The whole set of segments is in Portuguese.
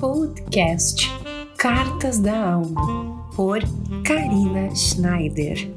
Podcast Cartas da Alma, por Karina Schneider.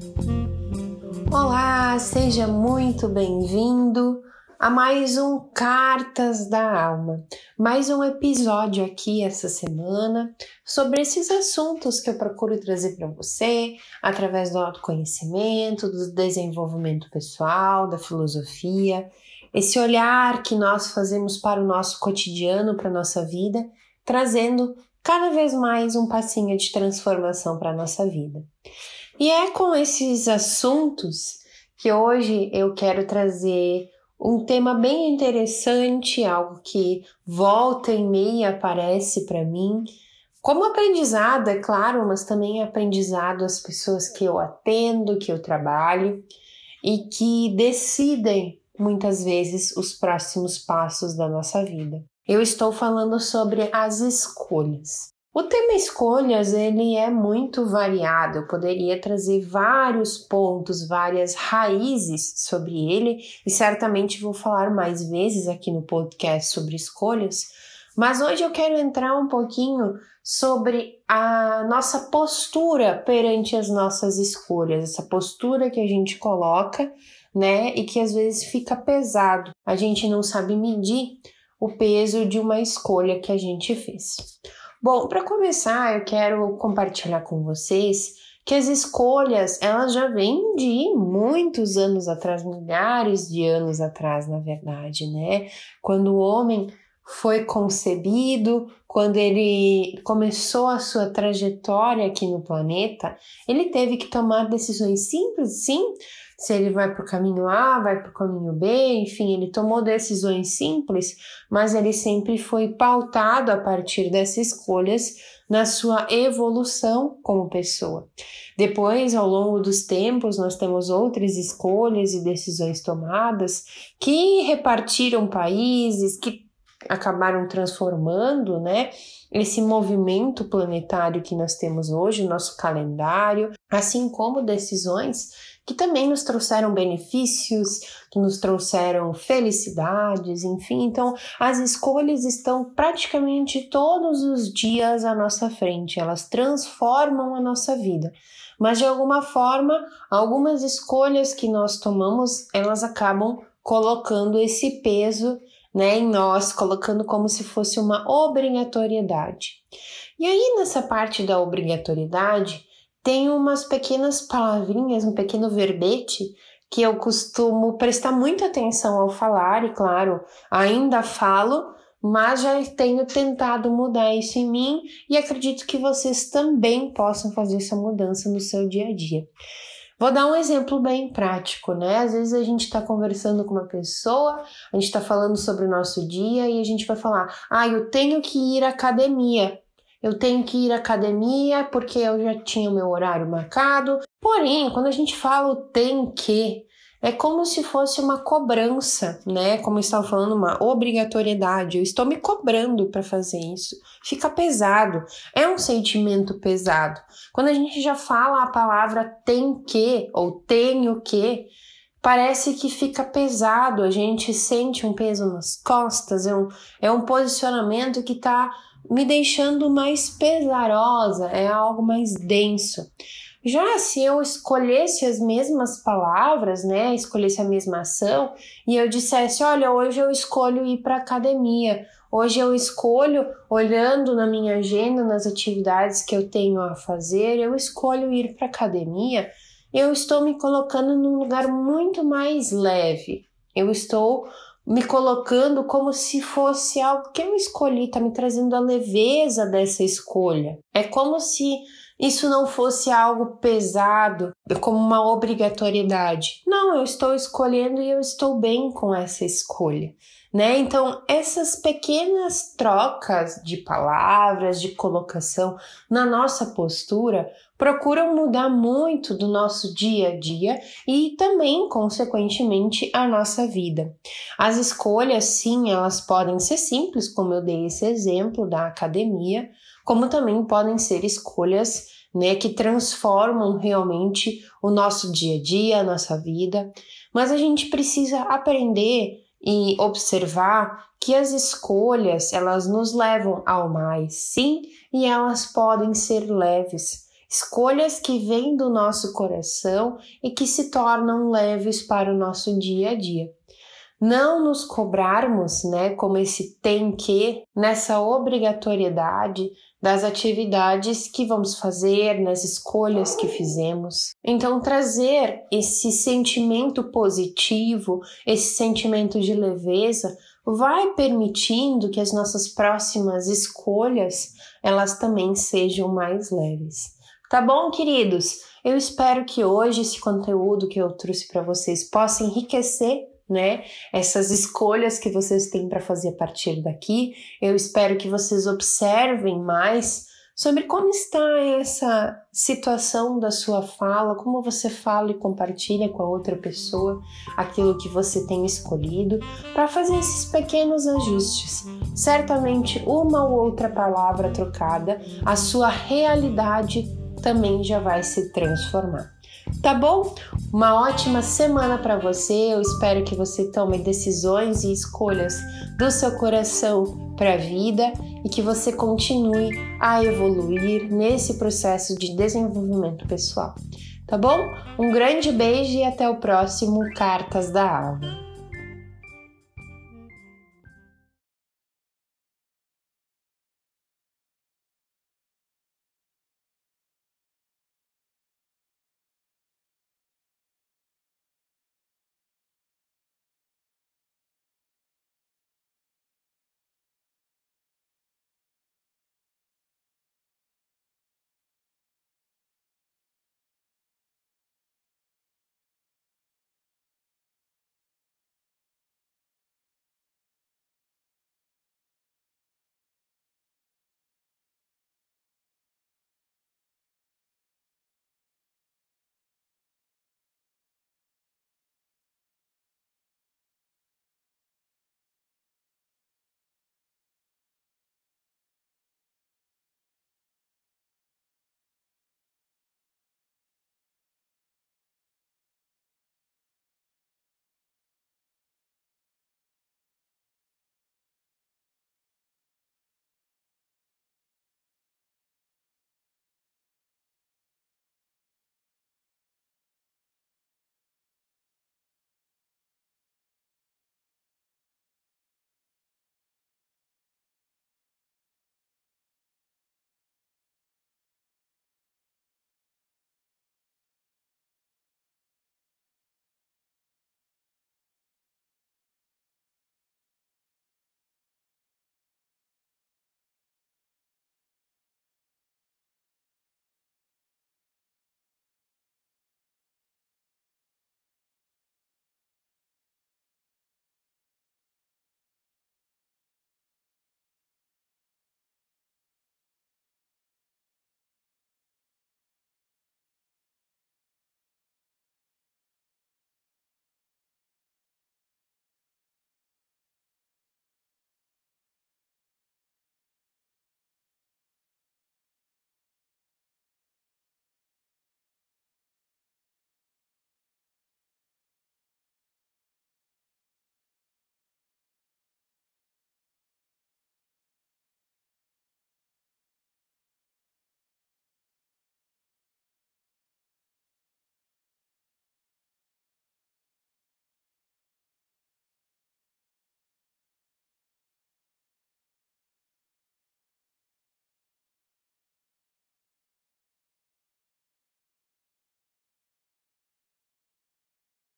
Olá, seja muito bem-vindo a mais um Cartas da Alma, mais um episódio aqui essa semana sobre esses assuntos que eu procuro trazer para você através do autoconhecimento, do desenvolvimento pessoal, da filosofia, esse olhar que nós fazemos para o nosso cotidiano, para a nossa vida, trazendo cada vez mais um passinho de transformação para a nossa vida. E é com esses assuntos que hoje eu quero trazer um tema bem interessante, algo que volta e meia aparece para mim, como aprendizado, é claro, mas também aprendizado às pessoas que eu atendo, que eu trabalho e que decidem muitas vezes os próximos passos da nossa vida. Eu estou falando sobre as escolhas. O tema escolhas ele é muito variado. Eu poderia trazer vários pontos, várias raízes sobre ele e certamente vou falar mais vezes aqui no podcast sobre escolhas. Mas hoje eu quero entrar um pouquinho sobre a nossa postura perante as nossas escolhas, essa postura que a gente coloca né? E que às vezes fica pesado. A gente não sabe medir o peso de uma escolha que a gente fez. Bom, para começar, eu quero compartilhar com vocês que as escolhas elas já vêm de muitos anos atrás, milhares de anos atrás, na verdade, né? Quando o homem foi concebido, quando ele começou a sua trajetória aqui no planeta, ele teve que tomar decisões simples, sim, se ele vai para o caminho A, vai para o caminho B, enfim, ele tomou decisões simples, mas ele sempre foi pautado a partir dessas escolhas na sua evolução como pessoa. Depois, ao longo dos tempos, nós temos outras escolhas e decisões tomadas que repartiram países, que acabaram transformando, né, esse movimento planetário que nós temos hoje, o nosso calendário, assim como decisões que também nos trouxeram benefícios, que nos trouxeram felicidades, enfim. Então, as escolhas estão praticamente todos os dias à nossa frente, elas transformam a nossa vida. Mas de alguma forma, algumas escolhas que nós tomamos, elas acabam colocando esse peso né, em nós, colocando como se fosse uma obrigatoriedade. E aí, nessa parte da obrigatoriedade, tem umas pequenas palavrinhas, um pequeno verbete que eu costumo prestar muita atenção ao falar, e claro, ainda falo, mas já tenho tentado mudar isso em mim e acredito que vocês também possam fazer essa mudança no seu dia a dia. Vou dar um exemplo bem prático, né? Às vezes a gente está conversando com uma pessoa, a gente está falando sobre o nosso dia e a gente vai falar: ah, eu tenho que ir à academia eu tenho que ir à academia porque eu já tinha o meu horário marcado. Porém, quando a gente fala o tem que, é como se fosse uma cobrança, né? Como eu estava falando, uma obrigatoriedade. Eu estou me cobrando para fazer isso. Fica pesado. É um sentimento pesado. Quando a gente já fala a palavra tem que ou tenho que, parece que fica pesado. A gente sente um peso nas costas. É um, é um posicionamento que está me deixando mais pesarosa, é algo mais denso. Já se eu escolhesse as mesmas palavras, né, escolhesse a mesma ação e eu dissesse, olha, hoje eu escolho ir para academia, hoje eu escolho, olhando na minha agenda, nas atividades que eu tenho a fazer, eu escolho ir para academia, eu estou me colocando num lugar muito mais leve. Eu estou me colocando como se fosse algo que eu escolhi, tá me trazendo a leveza dessa escolha. É como se isso não fosse algo pesado, como uma obrigatoriedade. Não, eu estou escolhendo e eu estou bem com essa escolha. Né? Então, essas pequenas trocas de palavras, de colocação na nossa postura procuram mudar muito do nosso dia a dia e também, consequentemente, a nossa vida. As escolhas, sim, elas podem ser simples, como eu dei esse exemplo da academia, como também podem ser escolhas né, que transformam realmente o nosso dia a dia, a nossa vida. Mas a gente precisa aprender e observar que as escolhas, elas nos levam ao mais, sim, e elas podem ser leves. Escolhas que vêm do nosso coração e que se tornam leves para o nosso dia a dia. Não nos cobrarmos, né, como esse tem que, nessa obrigatoriedade das atividades que vamos fazer, nas escolhas que fizemos. Então, trazer esse sentimento positivo, esse sentimento de leveza, vai permitindo que as nossas próximas escolhas elas também sejam mais leves. Tá bom, queridos? Eu espero que hoje esse conteúdo que eu trouxe para vocês possa enriquecer né? Essas escolhas que vocês têm para fazer a partir daqui. Eu espero que vocês observem mais sobre como está essa situação da sua fala, como você fala e compartilha com a outra pessoa aquilo que você tem escolhido, para fazer esses pequenos ajustes. Certamente, uma ou outra palavra trocada, a sua realidade também já vai se transformar. Tá bom? Uma ótima semana para você. Eu espero que você tome decisões e escolhas do seu coração para a vida e que você continue a evoluir nesse processo de desenvolvimento pessoal. Tá bom? Um grande beijo e até o próximo Cartas da Alma.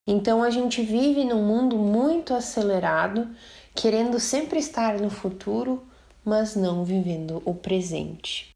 Então a gente vive num mundo muito acelerado, querendo sempre estar no futuro, mas não vivendo o presente.